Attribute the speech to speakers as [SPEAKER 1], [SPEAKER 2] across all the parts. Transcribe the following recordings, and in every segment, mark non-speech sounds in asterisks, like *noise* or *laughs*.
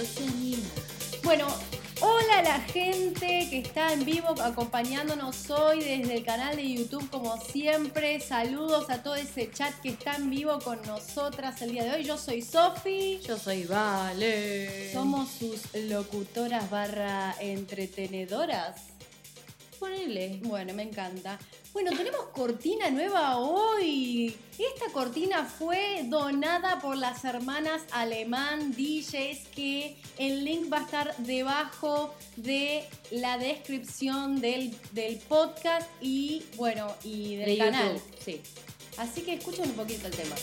[SPEAKER 1] África.
[SPEAKER 2] Y África.
[SPEAKER 1] Y Oceanía.
[SPEAKER 2] Bueno, hola a la gente que está en vivo acompañándonos hoy desde el canal de YouTube como siempre. Saludos a todo ese chat que está en vivo con nosotras el día de hoy. Yo soy Sofi.
[SPEAKER 1] Yo soy Vale.
[SPEAKER 2] Somos sus locutoras barra entretenedoras.
[SPEAKER 1] Ponele.
[SPEAKER 2] Bueno, me encanta. Bueno, tenemos cortina nueva hoy. Esta cortina fue donada por las hermanas Alemán DJs que el link va a estar debajo de la descripción del, del podcast y bueno, y del
[SPEAKER 1] De
[SPEAKER 2] canal.
[SPEAKER 1] YouTube, Sí.
[SPEAKER 2] Así que escuchen un poquito el tema.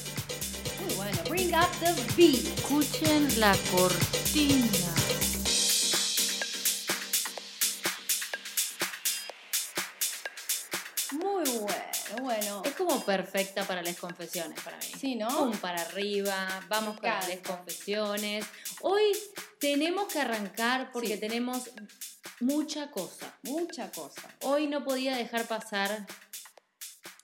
[SPEAKER 2] Muy bueno. Bring up the beat.
[SPEAKER 1] Escuchen la cortina.
[SPEAKER 2] Muy bueno, bueno.
[SPEAKER 1] Es como perfecta para las confesiones para mí.
[SPEAKER 2] Sí, ¿no?
[SPEAKER 1] Pum para arriba, vamos con las confesiones. Hoy tenemos que arrancar porque
[SPEAKER 2] Sí.
[SPEAKER 1] tenemos mucha cosa.
[SPEAKER 2] Mucha cosa.
[SPEAKER 1] Hoy no podía dejar pasar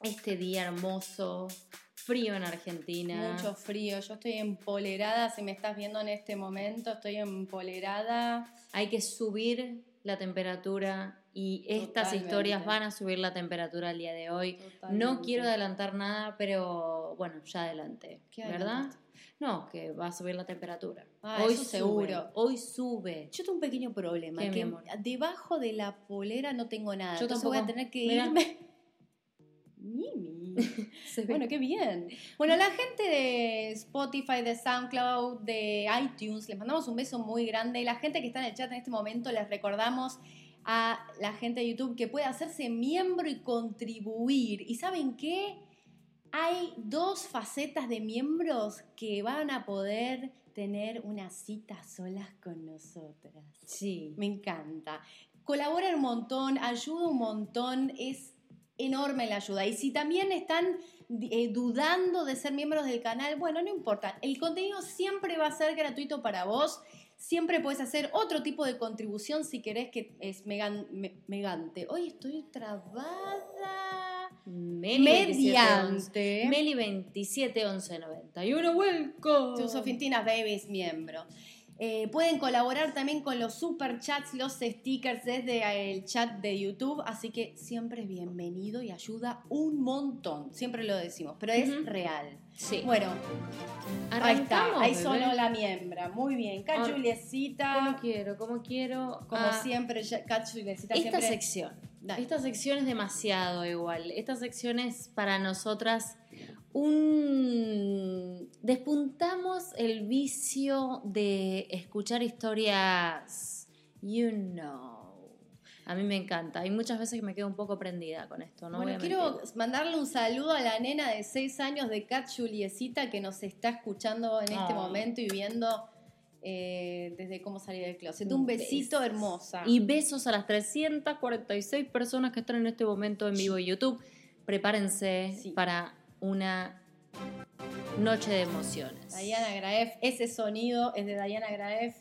[SPEAKER 1] este día hermoso, frío en Argentina.
[SPEAKER 2] Mucho frío. Yo estoy empolerada. Si me estás viendo en este momento, estoy empolerada.
[SPEAKER 1] Hay que subir la temperatura y estas
[SPEAKER 2] Totalmente.
[SPEAKER 1] historias van a subir la temperatura el día de hoy. No quiero adelantar nada, pero bueno, ya adelanté,
[SPEAKER 2] ¿Qué
[SPEAKER 1] ¿verdad? No, que va a subir la temperatura.
[SPEAKER 2] Ah,
[SPEAKER 1] hoy
[SPEAKER 2] eso
[SPEAKER 1] sube,
[SPEAKER 2] seguro.
[SPEAKER 1] Hoy sube.
[SPEAKER 2] Yo tengo un pequeño problema.
[SPEAKER 1] ¿Qué, mi
[SPEAKER 2] que debajo de la polera no tengo nada.
[SPEAKER 1] Yo
[SPEAKER 2] entonces voy a
[SPEAKER 1] tampoco.
[SPEAKER 2] tener que
[SPEAKER 1] Mirá.
[SPEAKER 2] irme. *laughs* Mimi. *laughs* Bueno, qué bien. Bueno, la gente de Spotify, de SoundCloud, de iTunes, les mandamos un beso muy grande. La gente que está en el chat en este momento, les recordamos a la gente de YouTube que puede hacerse miembro y contribuir. ¿Y saben qué? Hay dos facetas de miembros que van a poder tener una cita solas con nosotras.
[SPEAKER 1] sí.
[SPEAKER 2] Me encanta. Colabora un montón, ayuda un montón, es enorme la ayuda. Y si también están eh, dudando de ser miembros del canal, bueno, no importa. El contenido siempre va a ser gratuito para vos. Siempre puedes hacer otro tipo de contribución si querés que es megan- me- megante. Hoy estoy trabada.
[SPEAKER 1] Meli
[SPEAKER 2] Mediante.
[SPEAKER 1] 2711. Meli 271191, welcome.
[SPEAKER 2] Tu Sofintina Baby es miembro. Eh, pueden colaborar también con los super chats, los stickers desde el chat de YouTube, así que siempre es bienvenido y ayuda un montón. Siempre lo decimos, pero es real.
[SPEAKER 1] Sí.
[SPEAKER 2] Bueno, ahí está, ahí sonó la miembra. Muy bien,
[SPEAKER 1] Ah,
[SPEAKER 2] Cachuliecita,
[SPEAKER 1] Como quiero, como quiero.
[SPEAKER 2] como
[SPEAKER 1] Ah,
[SPEAKER 2] siempre, ya- Cachuliecita
[SPEAKER 1] Esta
[SPEAKER 2] siempre.
[SPEAKER 1] sección.
[SPEAKER 2] Dale.
[SPEAKER 1] Esta sección es demasiado igual. Esta sección es para nosotras un... Despuntamos el vicio de escuchar historias, you know. A mí me encanta. Hay muchas veces que me quedo un poco prendida con esto, ¿no?
[SPEAKER 2] bueno, quiero mandarle un saludo a la nena de 6 años de Cat Juliecita que nos está escuchando en este momento y viendo eh, desde cómo salir del closet. Un besito hermosa.
[SPEAKER 1] Y besos a las 346 personas que están en este momento en vivo en YouTube. Prepárense
[SPEAKER 2] Sí.
[SPEAKER 1] para una noche de emociones.
[SPEAKER 2] Diana Graef, ese sonido es de Diana Graef,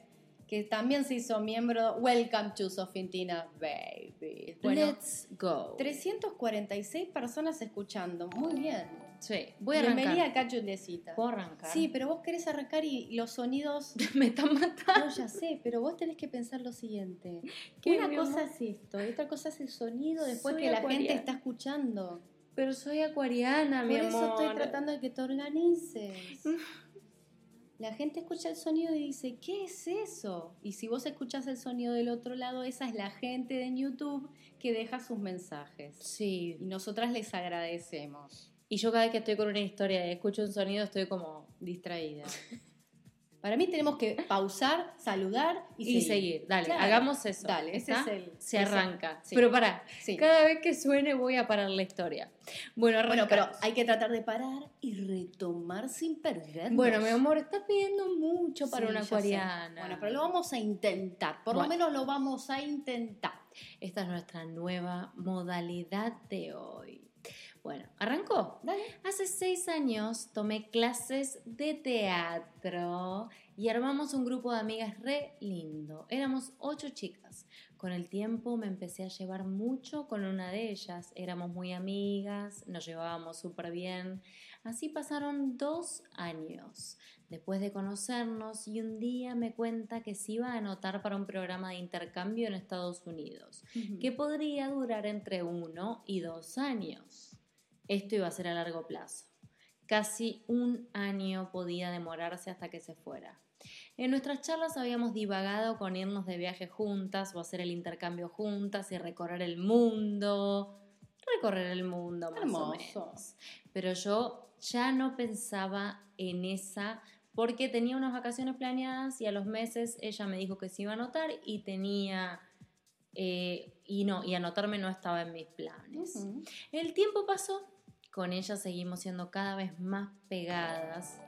[SPEAKER 2] que también se hizo miembro. Welcome to Sofintina Baby. Bueno,
[SPEAKER 1] Let's go.
[SPEAKER 2] 346 personas escuchando. Muy bien.
[SPEAKER 1] Sí, voy a
[SPEAKER 2] Bienvenida
[SPEAKER 1] arrancar.
[SPEAKER 2] a Cat Juliecita.
[SPEAKER 1] ¿Puedo arrancar?
[SPEAKER 2] Sí, pero vos querés arrancar y los sonidos *laughs*
[SPEAKER 1] me están matando.
[SPEAKER 2] No, ya sé, pero vos tenés que pensar lo siguiente. *laughs*
[SPEAKER 1] ¿Qué,
[SPEAKER 2] Una cosa
[SPEAKER 1] amor?
[SPEAKER 2] es esto, y otra cosa es el sonido después
[SPEAKER 1] Soy
[SPEAKER 2] que la gente está escuchando.
[SPEAKER 1] Pero soy acuariana,
[SPEAKER 2] Por
[SPEAKER 1] mi
[SPEAKER 2] eso
[SPEAKER 1] amor.
[SPEAKER 2] estoy tratando de que te organices. La gente escucha el sonido y dice, ¿qué es eso? Y si vos escuchás el sonido del otro lado, esa es la gente de YouTube que deja sus mensajes.
[SPEAKER 1] Sí.
[SPEAKER 2] Y nosotras les agradecemos.
[SPEAKER 1] Y yo cada vez que estoy con una historia y escucho un sonido estoy como...
[SPEAKER 2] Distraída. *laughs* Para mí tenemos que pausar, saludar y,
[SPEAKER 1] Y, seguir. Dale,
[SPEAKER 2] Claro.
[SPEAKER 1] hagamos eso.
[SPEAKER 2] Dale, ese es el-
[SPEAKER 1] Se arranca.
[SPEAKER 2] sí.
[SPEAKER 1] Pero para,
[SPEAKER 2] Sí.
[SPEAKER 1] cada vez que suene voy a parar la historia. Bueno,
[SPEAKER 2] Bueno, pero hay que tratar de parar y retomar sin perder.
[SPEAKER 1] Bueno, mi amor, estás pidiendo mucho para
[SPEAKER 2] Sí,
[SPEAKER 1] una acuariana.
[SPEAKER 2] Bueno, pero lo vamos a intentar. Por lo menos lo vamos a intentar.
[SPEAKER 1] Esta es nuestra nueva modalidad de hoy. Bueno, ¿arrancó?
[SPEAKER 2] Dale.
[SPEAKER 1] Hace seis años tomé clases de teatro y armamos un grupo de amigas re lindo. Éramos ocho chicas. Con el tiempo me empecé a llevar mucho con una de ellas. Éramos muy amigas, nos llevábamos súper bien. Así pasaron dos años después de conocernos y un día me cuenta que se iba a anotar para un programa de intercambio en Estados Unidos, que podría durar entre uno y dos años. Esto iba a ser a largo plazo. Casi un año podía demorarse hasta que se fuera. En nuestras charlas habíamos divagado con irnos de viaje juntas o hacer el intercambio juntas y recorrer el mundo. Recorrer el mundo, más o menos. Pero yo ya no pensaba en esa porque tenía unas vacaciones planeadas y a los meses ella me dijo que se iba a anotar y tenía eh, y no y anotarme no estaba en mis planes. El tiempo pasó, con ella seguimos siendo cada vez más pegadas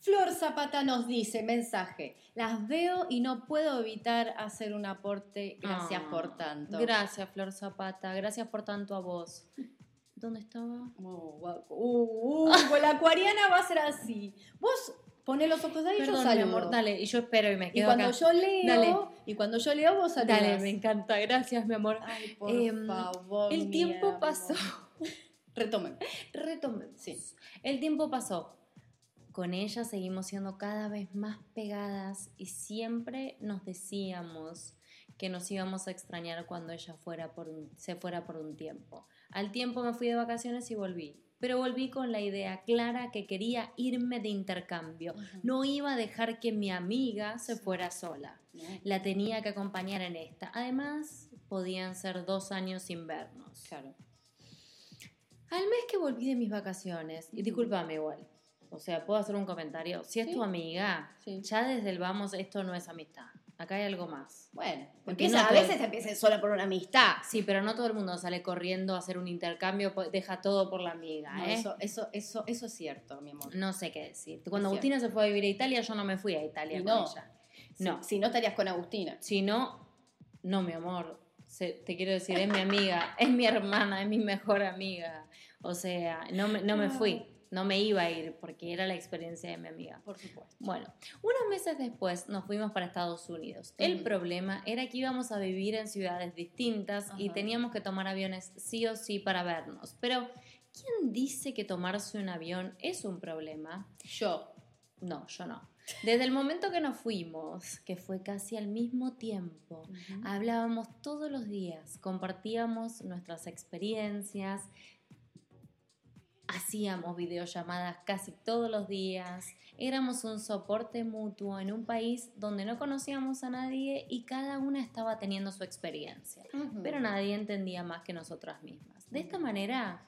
[SPEAKER 2] Flor Zapata nos dice, mensaje, las veo y no puedo evitar hacer un aporte, gracias por ah, tanto.
[SPEAKER 1] Gracias, Flor Zapata, gracias por tanto a vos. ¿Dónde estaba?
[SPEAKER 2] Uh, uh, *laughs* con la acuariana va a ser así. Vos poné los ojos ahí y yo salgo.
[SPEAKER 1] amor, dale, y yo espero y me quedo
[SPEAKER 2] Y cuando yo leo, y cuando yo leo vos saludás.
[SPEAKER 1] Dale, me encanta, gracias, mi amor.
[SPEAKER 2] Ay, por em, favor,
[SPEAKER 1] El tiempo pasó. *laughs*
[SPEAKER 2] Retomen.
[SPEAKER 1] Retomen. Sí. El tiempo pasó con ella seguimos siendo cada vez más pegadas y siempre nos decíamos que nos íbamos a extrañar cuando ella fuera por se fuera por un tiempo. Al tiempo me fui de vacaciones y volví, pero volví con la idea clara que quería irme de intercambio. No iba a dejar que mi amiga se fuera sola. La tenía que acompañar en esta. Además, podían ser dos años sin vernos.
[SPEAKER 2] Claro.
[SPEAKER 1] Al mes que volví de mis vacaciones, y discúlpame igual, o sea, puedo hacer un comentario. Si es tu amiga, ya desde el vamos, esto no es amistad. Acá hay algo más.
[SPEAKER 2] Bueno, porque a veces empieza sola por una amistad.
[SPEAKER 1] Sí, pero no todo el mundo sale corriendo a hacer un intercambio, deja todo por la amiga. ¿eh?
[SPEAKER 2] eso, eso, eso, eso es cierto, mi amor.
[SPEAKER 1] No sé qué decir. Cuando Agustina se fue a vivir a Italia, yo no me fui a Italia con ella.
[SPEAKER 2] No. Si, no estarías con Agustina.
[SPEAKER 1] Si no, no, mi amor. te quiero decir, es mi amiga, es mi hermana, es mi mejor amiga. O sea, no me, no me fui no me iba a ir porque era la experiencia de mi amiga.
[SPEAKER 2] Por supuesto.
[SPEAKER 1] Bueno, unos meses después nos fuimos para Estados Unidos. El problema era que íbamos a vivir en ciudades distintas y teníamos que tomar aviones sí o sí para vernos. Pero, ¿quién dice que tomarse un avión es un problema?
[SPEAKER 2] Yo.
[SPEAKER 1] No, yo no. Desde el momento que nos fuimos, que fue casi al mismo tiempo, hablábamos todos los días, compartíamos nuestras experiencias, Hacíamos videollamadas casi todos los días, éramos un soporte mutuo en un país donde no conocíamos a nadie y cada una estaba teniendo su experiencia, pero nadie entendía más que nosotras mismas. De esta manera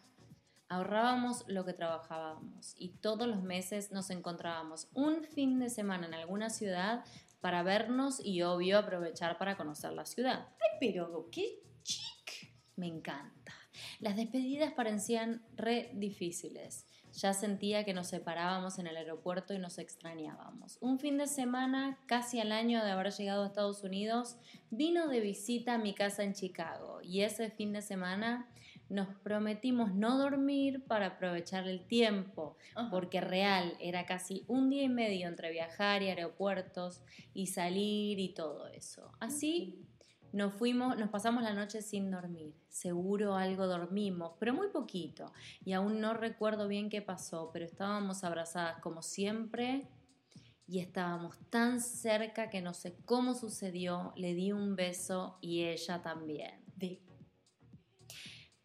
[SPEAKER 1] ahorrábamos lo que trabajábamos y todos los meses nos encontrábamos un fin de semana en alguna ciudad para vernos y obvio aprovechar para conocer la ciudad.
[SPEAKER 2] Ay, pero qué chic.
[SPEAKER 1] Me encanta. Las despedidas parecían re difíciles. Ya sentía que nos separábamos en el aeropuerto y nos extrañábamos. Un fin de semana, casi al año de haber llegado a Estados Unidos, vino de visita a mi casa en Chicago y ese fin de semana nos prometimos no dormir para aprovechar el tiempo, porque real era casi un día y medio entre viajar y aeropuertos y salir y todo eso. Así nos fuimos, nos pasamos la noche sin dormir. Seguro algo dormimos, pero muy poquito. Y aún no recuerdo bien qué pasó, pero estábamos abrazadas como siempre y estábamos tan cerca que no sé cómo sucedió. Le di un beso y ella también.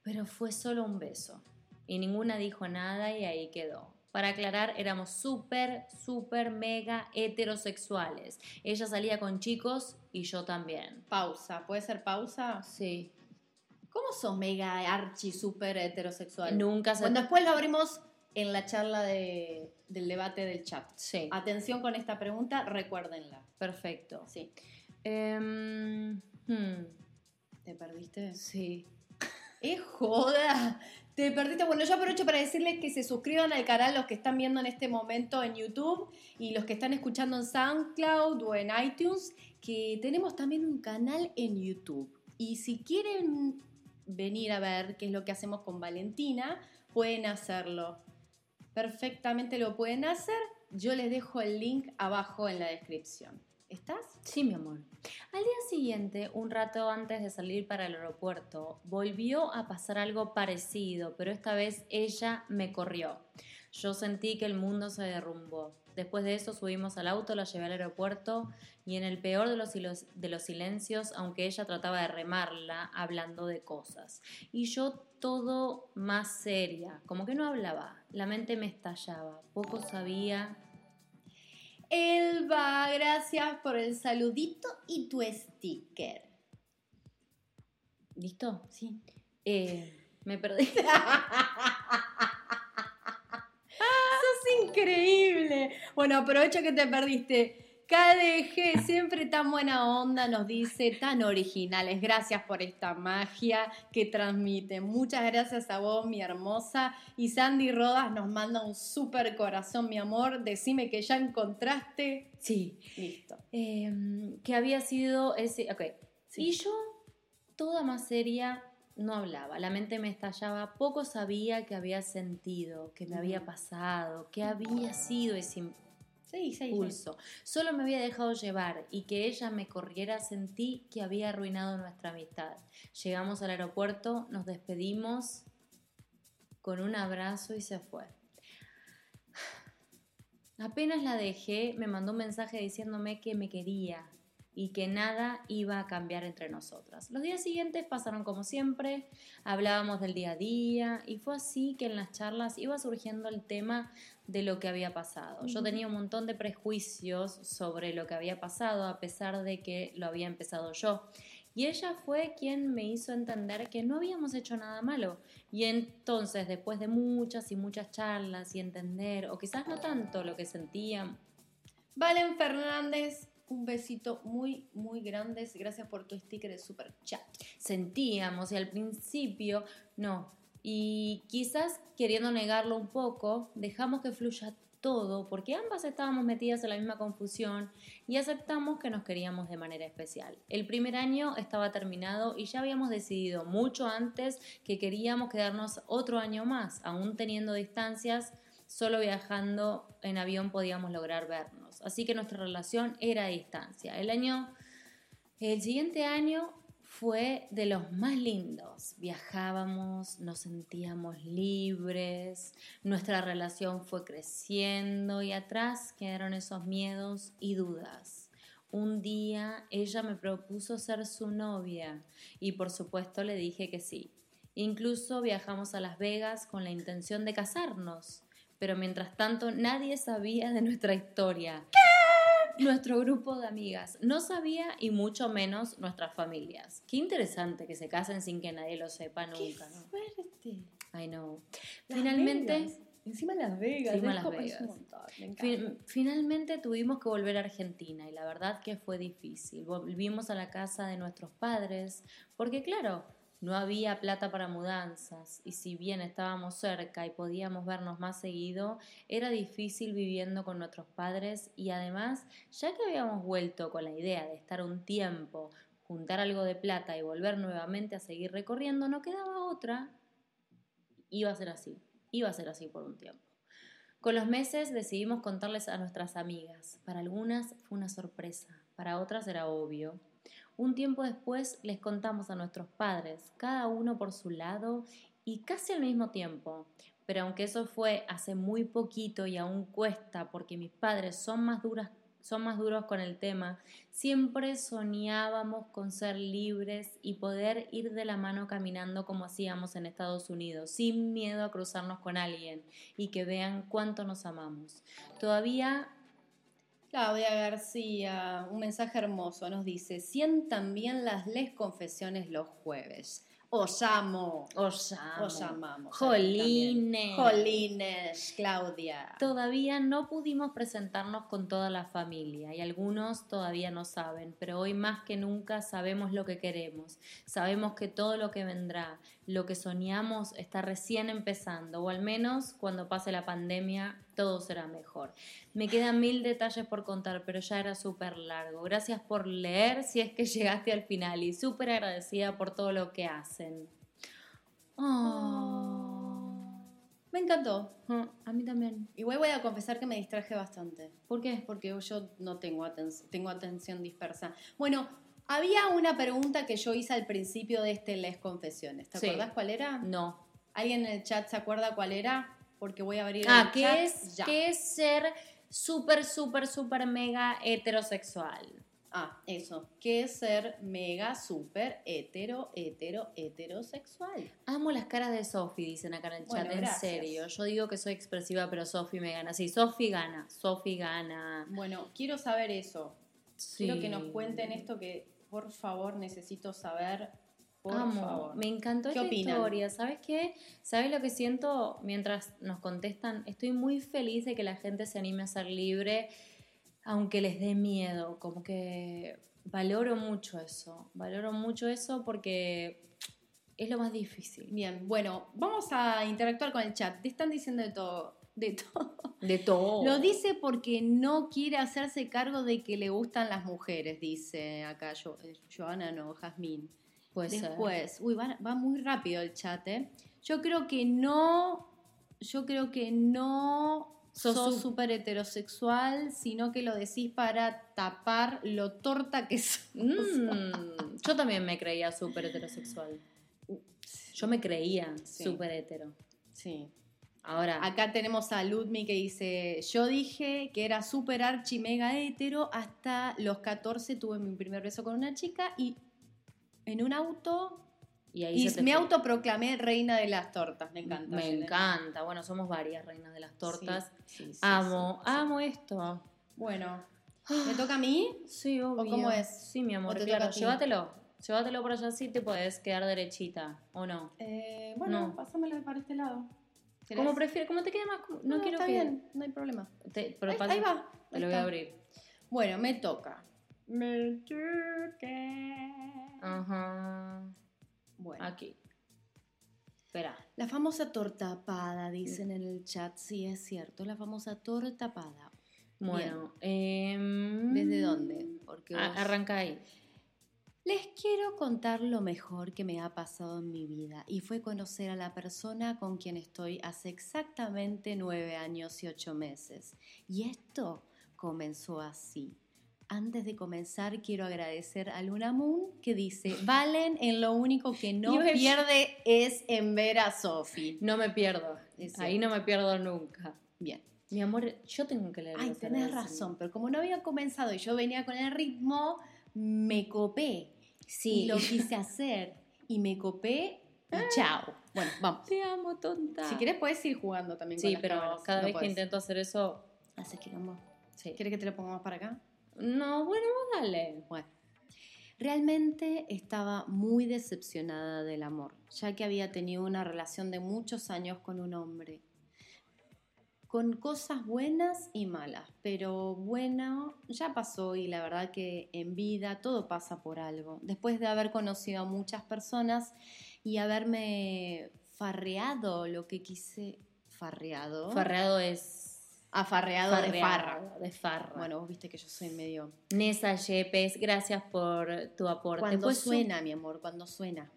[SPEAKER 1] Pero fue solo un beso. Y ninguna dijo nada y ahí quedó. Para aclarar, éramos súper, súper, mega heterosexuales. Ella salía con chicos y yo también.
[SPEAKER 2] Pausa, ¿puede ser pausa?
[SPEAKER 1] Sí.
[SPEAKER 2] ¿Cómo sos mega archi súper heterosexual?
[SPEAKER 1] Nunca
[SPEAKER 2] se... Bueno, después lo abrimos en la charla del debate del chat.
[SPEAKER 1] Sí.
[SPEAKER 2] Atención con esta pregunta, recuérdenla.
[SPEAKER 1] Perfecto.
[SPEAKER 2] Sí.
[SPEAKER 1] Em, hmm.
[SPEAKER 2] ¿Te perdiste?
[SPEAKER 1] Sí.
[SPEAKER 2] ¡Es joda! Te perdiste. Bueno, yo aprovecho para decirles que se suscriban al canal los que están viendo en este momento en YouTube y los que están escuchando en SoundCloud o en iTunes, que tenemos también un canal en YouTube. Y si quieren venir a ver qué es lo que hacemos con Valentina, pueden hacerlo. Perfectamente lo pueden hacer. Yo les dejo el link abajo en la descripción. ¿Estás?
[SPEAKER 1] Sí, mi amor. Un rato antes de salir para el aeropuerto, volvió a pasar algo parecido, pero esta vez ella me corrió. Yo sentí que el mundo se derrumbó. Después de eso subimos al auto, la llevé al aeropuerto y en el peor de los silencios, aunque ella trataba de remarla, hablando de cosas. Y yo todo más seria, como que no hablaba, la mente me estallaba, poco sabía.
[SPEAKER 2] Elba, gracias por el saludito y tu sticker.
[SPEAKER 1] ¿Listo?
[SPEAKER 2] Sí.
[SPEAKER 1] Eh, me perdí. *laughs*
[SPEAKER 2] increíble. Bueno, aprovecho que te perdiste. KDG, siempre tan buena onda, nos dice, tan originales. Gracias por esta magia que transmite. Muchas gracias a vos, mi hermosa. Y Sandy Rodas nos manda un súper corazón, mi amor. Decime que ya encontraste.
[SPEAKER 1] Sí.
[SPEAKER 2] Listo.
[SPEAKER 1] Em, que había sido ese. Ok. Y yo, toda más seria, no hablaba, la mente me estallaba, poco sabía que había sentido, que me había pasado, que había sido ese impulso. Solo me había dejado llevar y que ella me corriera sentí que había arruinado nuestra amistad. Llegamos al aeropuerto, nos despedimos con un abrazo y se fue. Apenas la dejé, me mandó un mensaje diciéndome que me quería, y que nada iba a cambiar entre nosotras. Los días siguientes pasaron como siempre, hablábamos del día a día y fue así que en las charlas iba surgiendo el tema de lo que había pasado. Yo tenía un montón de prejuicios sobre lo que había pasado a pesar de que lo había empezado yo. Y ella fue quien me hizo entender que no habíamos hecho nada malo. Y entonces, después de muchas y muchas charlas y entender, o quizás no tanto lo que sentían.
[SPEAKER 2] Valen Fernández un besito muy, muy grande. Gracias por tu sticker de super chat.
[SPEAKER 1] Sentíamos y al principio no. Y quizás queriendo negarlo un poco, dejamos que fluya todo porque ambas estábamos metidas en la misma confusión y aceptamos que nos queríamos de manera especial. El primer año estaba terminado y ya habíamos decidido mucho antes que queríamos quedarnos otro año más, aún teniendo distancias solo viajando en avión podíamos lograr vernos. Así que nuestra relación era a distancia. El año, el siguiente año fue de los más lindos. Viajábamos, nos sentíamos libres, nuestra relación fue creciendo y atrás quedaron esos miedos y dudas. Un día ella me propuso ser su novia y por supuesto le dije que sí. Incluso viajamos a Las Vegas con la intención de casarnos pero mientras tanto nadie sabía de nuestra historia. ¿Qué? Nuestro grupo de amigas no sabía y mucho menos nuestras familias. Qué interesante que se casen sin que nadie lo sepa nunca.
[SPEAKER 2] Qué fuerte.
[SPEAKER 1] I know. Finalmente...
[SPEAKER 2] Encima Las Vegas.
[SPEAKER 1] Encima Las Vegas. finalmente tuvimos que volver a Argentina y la verdad que fue difícil. Volvimos a la casa de nuestros padres porque claro, no había plata para mudanzas y si bien estábamos cerca y podíamos vernos más seguido, era difícil viviendo con nuestros padres y además, ya que habíamos vuelto con la idea de estar un tiempo, juntar algo de plata y volver nuevamente a seguir recorriendo, no quedaba otra. Iba a ser así, iba a ser así por un tiempo. Con los meses decidimos contarles a nuestras amigas. Para algunas fue una sorpresa, para otras era obvio. Un tiempo después les contamos a nuestros padres, cada uno por su lado y casi al mismo tiempo. Pero aunque eso fue hace muy poquito y aún cuesta porque mis padres son más duras son más duros con el tema, siempre soñábamos con ser libres y poder ir de la mano caminando como hacíamos en Estados Unidos, sin miedo a cruzarnos con alguien y que vean cuánto nos amamos. Todavía
[SPEAKER 2] Claudia García, un mensaje hermoso, nos dice, sientan bien las les confesiones los jueves. Os amo.
[SPEAKER 1] Os amo.
[SPEAKER 2] Os amamos.
[SPEAKER 1] Jolines.
[SPEAKER 2] Jolines, Claudia.
[SPEAKER 1] Todavía no pudimos presentarnos con toda la familia y algunos todavía no saben, pero hoy más que nunca sabemos lo que queremos. Sabemos que todo lo que vendrá, lo que soñamos está recién empezando o al menos cuando pase la pandemia todo será mejor. Me quedan mil detalles por contar, pero ya era súper largo. Gracias por leer si es que *laughs* llegaste al final y súper agradecida por todo lo que hacen.
[SPEAKER 2] Oh. Me encantó.
[SPEAKER 1] Ah, A mí también.
[SPEAKER 2] Igual voy a confesar que me distraje bastante.
[SPEAKER 1] ¿Por qué?
[SPEAKER 2] Porque yo no tengo, aten- tengo atención dispersa. Bueno, había una pregunta que yo hice al principio de este Les Confesiones. ¿Te
[SPEAKER 1] Sí.
[SPEAKER 2] acuerdas cuál era?
[SPEAKER 1] No.
[SPEAKER 2] ¿Alguien en el chat se acuerda cuál era? Porque voy a abrir
[SPEAKER 1] Ah,
[SPEAKER 2] el
[SPEAKER 1] ¿qué
[SPEAKER 2] chat
[SPEAKER 1] es,
[SPEAKER 2] ya.
[SPEAKER 1] ¿qué es ser súper, súper, súper mega heterosexual?
[SPEAKER 2] Ah, eso. ¿Qué es ser mega, súper, hetero, hetero, heterosexual?
[SPEAKER 1] Amo las caras de Sofi, dicen acá en el chat,
[SPEAKER 2] Bueno,
[SPEAKER 1] en
[SPEAKER 2] gracias.
[SPEAKER 1] serio. Yo digo que soy expresiva, pero Sofi me gana. Sí, Sofi gana, Sofi gana.
[SPEAKER 2] Bueno, quiero saber eso.
[SPEAKER 1] Sí.
[SPEAKER 2] Quiero que nos cuenten esto que, por favor, necesito saber. Por
[SPEAKER 1] Amo,
[SPEAKER 2] favor.
[SPEAKER 1] me encantó
[SPEAKER 2] ¿Qué
[SPEAKER 1] esta
[SPEAKER 2] opinan?
[SPEAKER 1] historia. ¿Sabes qué? ¿Sabes lo que siento mientras nos contestan? Estoy muy feliz de que la gente se anime a ser libre, aunque les dé miedo. Como que valoro mucho eso. Valoro mucho eso porque es lo más difícil.
[SPEAKER 2] Bien, bueno, vamos a interactuar con el chat. Te están diciendo de todo. De todo.
[SPEAKER 1] De todo.
[SPEAKER 2] Lo dice porque no quiere hacerse cargo de que le gustan las mujeres, dice acá Jo- eh, Joana, no, Jazmín.
[SPEAKER 1] Puede ser.
[SPEAKER 2] Después, uy, va, va muy rápido el chat, ¿eh? Yo creo que no, yo creo que no
[SPEAKER 1] Sos
[SPEAKER 2] súper heterosexual, sino que lo decís para tapar lo torta que sos.
[SPEAKER 1] Mm, yo también me creía súper heterosexual. *laughs* Yo me creía
[SPEAKER 2] Sí.
[SPEAKER 1] súper hetero.
[SPEAKER 2] Sí.
[SPEAKER 1] Ahora,
[SPEAKER 2] Acá tenemos a Ludmi que dice, yo dije que era súper archi mega hetero, hasta los 14 tuve mi primer beso con una chica y en un auto,
[SPEAKER 1] y ahí
[SPEAKER 2] y
[SPEAKER 1] se
[SPEAKER 2] me
[SPEAKER 1] fue.
[SPEAKER 2] autoproclamé reina de las tortas, me encanta.
[SPEAKER 1] Me
[SPEAKER 2] Yelena.
[SPEAKER 1] encanta. Bueno, somos varias reinas de las tortas.
[SPEAKER 2] Sí, sí, sí,
[SPEAKER 1] amo, amo esto.
[SPEAKER 2] Bueno, ¿me toca a mí?
[SPEAKER 1] Sí, obvio.
[SPEAKER 2] cómo es?
[SPEAKER 1] Sí, mi amor,
[SPEAKER 2] ¿O
[SPEAKER 1] claro. Llévatelo. Llévatelo por allá sí te puedes quedar derechita, ¿o no?
[SPEAKER 2] Eh, bueno,
[SPEAKER 1] No.
[SPEAKER 2] pásamela para este lado.
[SPEAKER 1] Como prefieres, como te quede más. No, quiero
[SPEAKER 2] está
[SPEAKER 1] que.
[SPEAKER 2] bien, no hay problema.
[SPEAKER 1] te- pero
[SPEAKER 2] ahí,
[SPEAKER 1] pasa-
[SPEAKER 2] ahí va.
[SPEAKER 1] Te
[SPEAKER 2] ahí
[SPEAKER 1] lo voy a abrir.
[SPEAKER 2] Bueno, me toca. Me toca.
[SPEAKER 1] Ajá.
[SPEAKER 2] Bueno.
[SPEAKER 1] Aquí. Espera.
[SPEAKER 2] La famosa tortapada, dicen en el chat. Sí, es cierto, la famosa tortapada.
[SPEAKER 1] Bueno. em,
[SPEAKER 2] ¿Desde dónde? Porque vos-
[SPEAKER 1] arranca ahí.
[SPEAKER 2] Les quiero contar lo mejor que me ha pasado en mi vida y fue conocer a la persona con quien estoy hace exactamente nueve años y ocho meses. Y esto comenzó así. Antes de comenzar quiero agradecer a Luna Moon que dice, Valen en lo único que no *laughs*
[SPEAKER 1] decir-
[SPEAKER 2] pierde es en ver a Sophie.
[SPEAKER 1] No me pierdo.
[SPEAKER 2] Es
[SPEAKER 1] Ahí no me pierdo nunca.
[SPEAKER 2] Bien.
[SPEAKER 1] Mi amor, yo tengo que leer.
[SPEAKER 2] Ay, tenés razón, pero como no había comenzado y yo venía con el ritmo, me copé.
[SPEAKER 1] Sí.
[SPEAKER 2] Y lo quise hacer. Y me copé y chao. Bueno, vamos.
[SPEAKER 1] Te amo, tonta.
[SPEAKER 2] Si quieres puedes ir jugando también con
[SPEAKER 1] Sí,
[SPEAKER 2] las
[SPEAKER 1] pero
[SPEAKER 2] cámaras.
[SPEAKER 1] cada
[SPEAKER 2] No
[SPEAKER 1] vez que intento hacer eso.
[SPEAKER 2] Hace quilombo.
[SPEAKER 1] Sí.
[SPEAKER 2] ¿Quieres que te lo pongamos para acá?
[SPEAKER 1] No, bueno, vos dale.
[SPEAKER 2] Bueno. Realmente estaba muy decepcionada del amor, ya que había tenido una relación de muchos años con un hombre. Con cosas buenas y malas, pero bueno, ya pasó y la verdad que en vida todo pasa por algo. Después de haber conocido a muchas personas y haberme farreado lo que quise, farreado,
[SPEAKER 1] Farreado es.
[SPEAKER 2] afarreado de farra.
[SPEAKER 1] farreado, De farra.
[SPEAKER 2] Bueno, vos viste que yo soy medio
[SPEAKER 1] Nessa Yepes, gracias por tu aporte.
[SPEAKER 2] Cuando
[SPEAKER 1] Pues su-
[SPEAKER 2] suena, mi amor, cuando suena.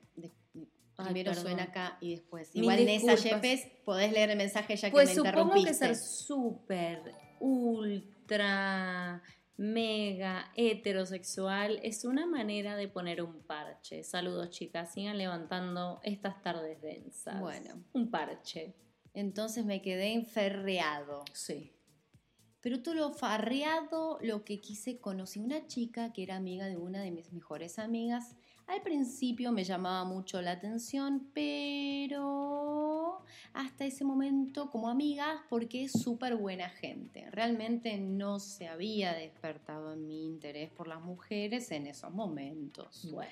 [SPEAKER 1] Ay,
[SPEAKER 2] primero
[SPEAKER 1] perdón.
[SPEAKER 2] suena acá y después.
[SPEAKER 1] Mil
[SPEAKER 2] Igual Nessa. Yepes, podés leer el mensaje ya
[SPEAKER 1] Pues
[SPEAKER 2] que me
[SPEAKER 1] supongo
[SPEAKER 2] interrumpiste.
[SPEAKER 1] que ser súper, ultra, mega heterosexual es una manera de poner un parche. Saludos, chicas. Sigan levantando estas tardes densas.
[SPEAKER 2] Bueno.
[SPEAKER 1] Un parche.
[SPEAKER 2] Entonces me quedé enferreado.
[SPEAKER 1] Sí.
[SPEAKER 2] Pero todo lo farreado, lo que quise, conocí una chica que era amiga de una de mis mejores amigas. Al principio me llamaba mucho la atención, pero hasta ese momento como amigas porque es súper buena gente. Realmente no se había despertado en mi interés por las mujeres en esos momentos.
[SPEAKER 1] Bueno.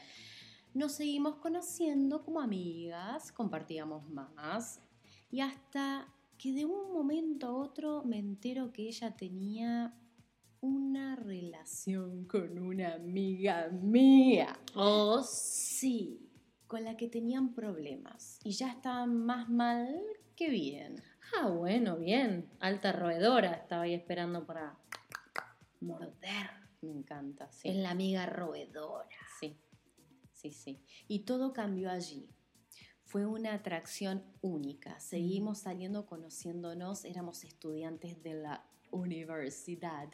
[SPEAKER 2] Nos seguimos conociendo como amigas, compartíamos más y hasta que de un momento a otro me entero que ella tenía una relación con una amiga mía
[SPEAKER 1] Oh, sí.
[SPEAKER 2] con la que tenían problemas y ya estaban más mal que bien.
[SPEAKER 1] Ah, bueno, bien. Alta roedora. Estaba ahí esperando para morder.
[SPEAKER 2] Me encanta, sí.
[SPEAKER 1] Es la amiga roedora.
[SPEAKER 2] Sí, sí, sí. Y todo cambió allí. Fue una atracción única. Seguimos saliendo, conociéndonos, éramos estudiantes de la universidad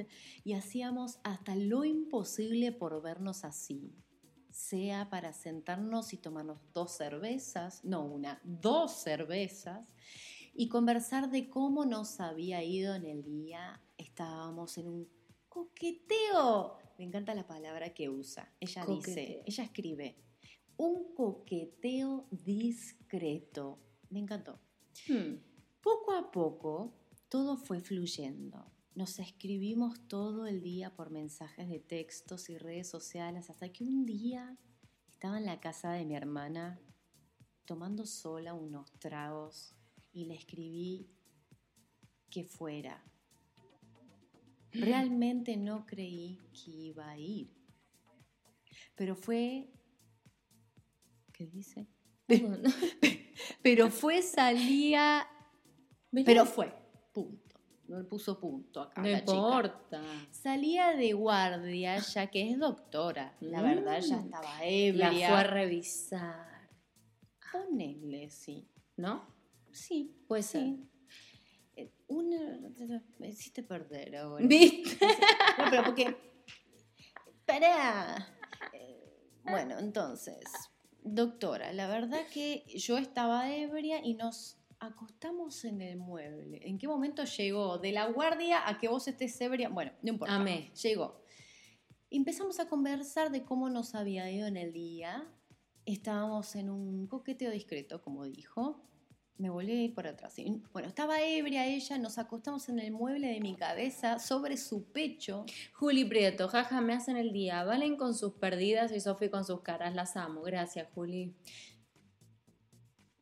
[SPEAKER 2] y hacíamos hasta lo imposible por vernos así. Sea para sentarnos y tomarnos dos cervezas, no una, dos cervezas, y conversar de cómo nos había ido en el día. Estábamos en un coqueteo. Me encanta la palabra que usa. Ella dice, ella escribe, un coqueteo discreto. Me encantó.
[SPEAKER 1] Hmm.
[SPEAKER 2] Poco a poco, todo fue fluyendo. Nos escribimos todo el día por mensajes de textos y redes sociales hasta que un día estaba en la casa de mi hermana tomando sola unos tragos y le escribí que fuera. Realmente no creí que iba a ir. Pero fue... ¿Qué dice? *laughs* Pero fue, salía *laughs* pero fue, punto. No le puso punto acá.
[SPEAKER 1] No
[SPEAKER 2] la chica.
[SPEAKER 1] importa.
[SPEAKER 2] Salía de guardia, ya que es doctora. La verdad, ya
[SPEAKER 1] Mm.
[SPEAKER 2] estaba
[SPEAKER 1] La
[SPEAKER 2] ebria.
[SPEAKER 1] fue a revisar.
[SPEAKER 2] Ponele, sí.
[SPEAKER 1] ¿No?
[SPEAKER 2] Sí,
[SPEAKER 1] Puede
[SPEAKER 2] sí.
[SPEAKER 1] ser.
[SPEAKER 2] Eh, Una. Me hiciste perder ahora.
[SPEAKER 1] ¿Viste? *laughs*
[SPEAKER 2] No, pero porque. Pará. Eh, Bueno, entonces, doctora, la verdad que yo estaba ebria y nos acostamos en el mueble. ¿En qué momento llegó? De la guardia a que vos estés ebria. Bueno, no importa.
[SPEAKER 1] Amé.
[SPEAKER 2] Llegó. Empezamos a conversar de cómo nos había ido en el día. Estábamos en un coqueteo discreto, como dijo. Me volví a ir por atrás. Bueno, estaba ebria ella, nos acostamos en el mueble de mi cabeza, sobre su pecho.
[SPEAKER 1] Juli Prieto, jaja, me hacen el día. Valen con sus perdidas y Sofi con sus caras. Las amo. Gracias, Juli.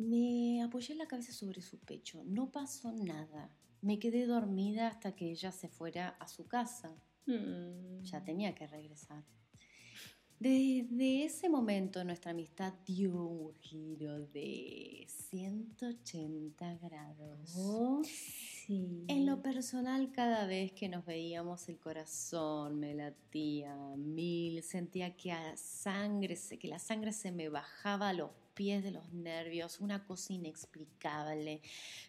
[SPEAKER 2] Me apoyé la cabeza sobre su pecho. No pasó nada. Me quedé dormida hasta que ella se fuera a su casa.
[SPEAKER 1] Mm.
[SPEAKER 2] Ya tenía que regresar. Desde ese momento nuestra amistad dio un giro de 180 grados.
[SPEAKER 1] Oh, sí.
[SPEAKER 2] En lo personal, cada vez que nos veíamos, el corazón me latía mil. Sentía que, a sangre, se- que la sangre se me bajaba a los pies de los nervios, una cosa inexplicable.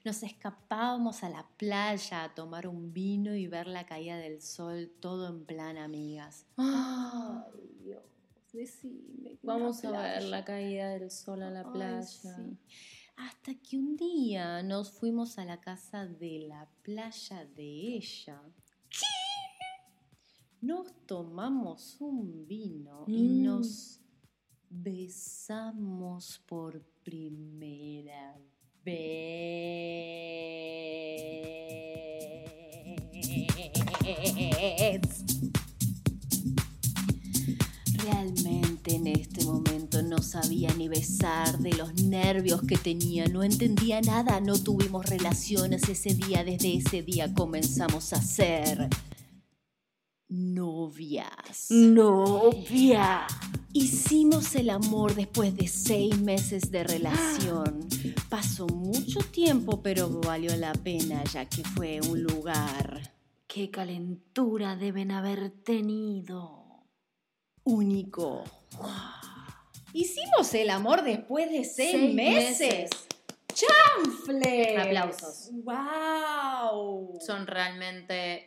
[SPEAKER 2] Nos escapábamos a la playa a tomar un vino y ver la caída del sol, todo en plan amigas.
[SPEAKER 1] Ay, Dios. Decime. Vamos a ver la caída del sol a la
[SPEAKER 2] Ay,
[SPEAKER 1] playa.
[SPEAKER 2] sí. Hasta que un día nos fuimos a la casa de la playa de ella. Nos tomamos un vino y
[SPEAKER 1] Mm.
[SPEAKER 2] nos besamos por primera vez. Realmente en este momento no sabía ni besar de los nervios que tenía, no entendía nada, no tuvimos relaciones ese día, desde ese día comenzamos a ser novias.
[SPEAKER 1] Novia.
[SPEAKER 2] Hicimos el amor después de seis meses de relación. Pasó mucho tiempo, pero valió la pena ya que fue un lugar
[SPEAKER 1] Qué calentura deben haber tenido.
[SPEAKER 2] único. Hicimos el amor después de seis,
[SPEAKER 1] Seis
[SPEAKER 2] meses.
[SPEAKER 1] meses. Aplausos.
[SPEAKER 2] ¡Wow!
[SPEAKER 1] Son realmente,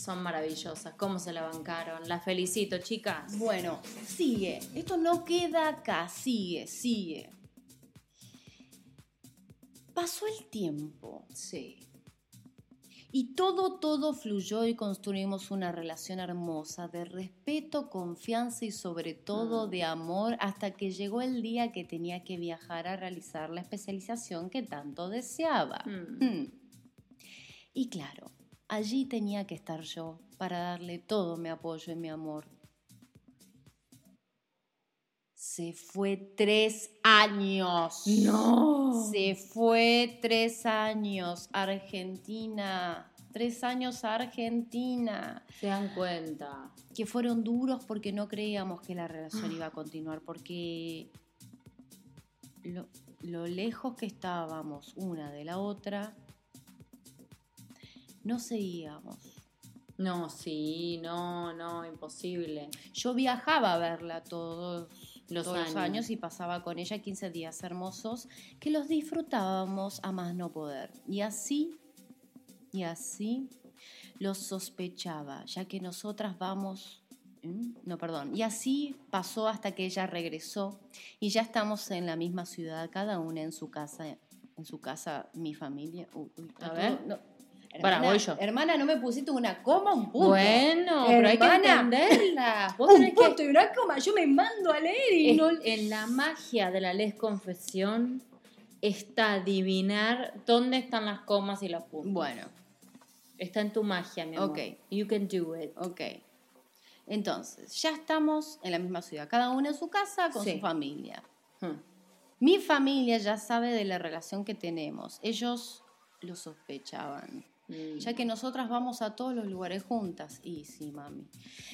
[SPEAKER 1] son maravillosas. ¿Cómo se la bancaron? Las felicito, chicas.
[SPEAKER 2] Bueno, sigue. Esto no queda acá. Sigue, sigue. Pasó el tiempo.
[SPEAKER 1] Sí.
[SPEAKER 2] Y todo, todo fluyó y construimos una relación hermosa de respeto, confianza y sobre todo
[SPEAKER 1] Mm.
[SPEAKER 2] de amor hasta que llegó el día que tenía que viajar a realizar la especialización que tanto deseaba.
[SPEAKER 1] Mm.
[SPEAKER 2] Mm. Y claro, allí tenía que estar yo para darle todo mi apoyo y mi amor. Se fue tres años.
[SPEAKER 1] No.
[SPEAKER 2] Se fue tres años, Argentina. Tres años a Argentina.
[SPEAKER 1] Se dan cuenta.
[SPEAKER 2] Que fueron duros porque no creíamos que la relación iba a continuar, porque lo, lo lejos que estábamos una de la otra, no seguíamos.
[SPEAKER 1] No, sí, no, no, imposible.
[SPEAKER 2] Yo viajaba a verla todos
[SPEAKER 1] Los
[SPEAKER 2] todos
[SPEAKER 1] años.
[SPEAKER 2] años y pasaba con ella 15 días hermosos que los disfrutábamos a más no poder. Y así, y así los sospechaba, ya que nosotras vamos... ¿Mm? No, perdón. Y así pasó hasta que ella regresó y ya estamos en la misma ciudad, cada una en su casa, en su casa, mi familia. Uy, uy, está
[SPEAKER 1] A ver.
[SPEAKER 2] no.
[SPEAKER 1] Para, voy yo.
[SPEAKER 2] hermana, no me pusiste una coma, un punto.
[SPEAKER 1] Bueno, pero hay que entenderla. *laughs* Vos
[SPEAKER 2] Un
[SPEAKER 1] tenés que
[SPEAKER 2] punto y una coma, yo me mando a leer y
[SPEAKER 1] Es-
[SPEAKER 2] no...
[SPEAKER 1] en la magia de la les confesión está adivinar dónde están las comas y los puntos.
[SPEAKER 2] Bueno,
[SPEAKER 1] Está en tu magia, mi amor.
[SPEAKER 2] Ok.
[SPEAKER 1] You can do it.
[SPEAKER 2] ok. Entonces, ya estamos en la misma ciudad, cada una en su casa con
[SPEAKER 1] Sí.
[SPEAKER 2] su familia.
[SPEAKER 1] Hmm.
[SPEAKER 2] Mi familia ya sabe de la relación que tenemos. Ellos lo sospechaban.
[SPEAKER 1] Mm.
[SPEAKER 2] Ya que nosotras vamos a todos los lugares juntas. Y sí, mami.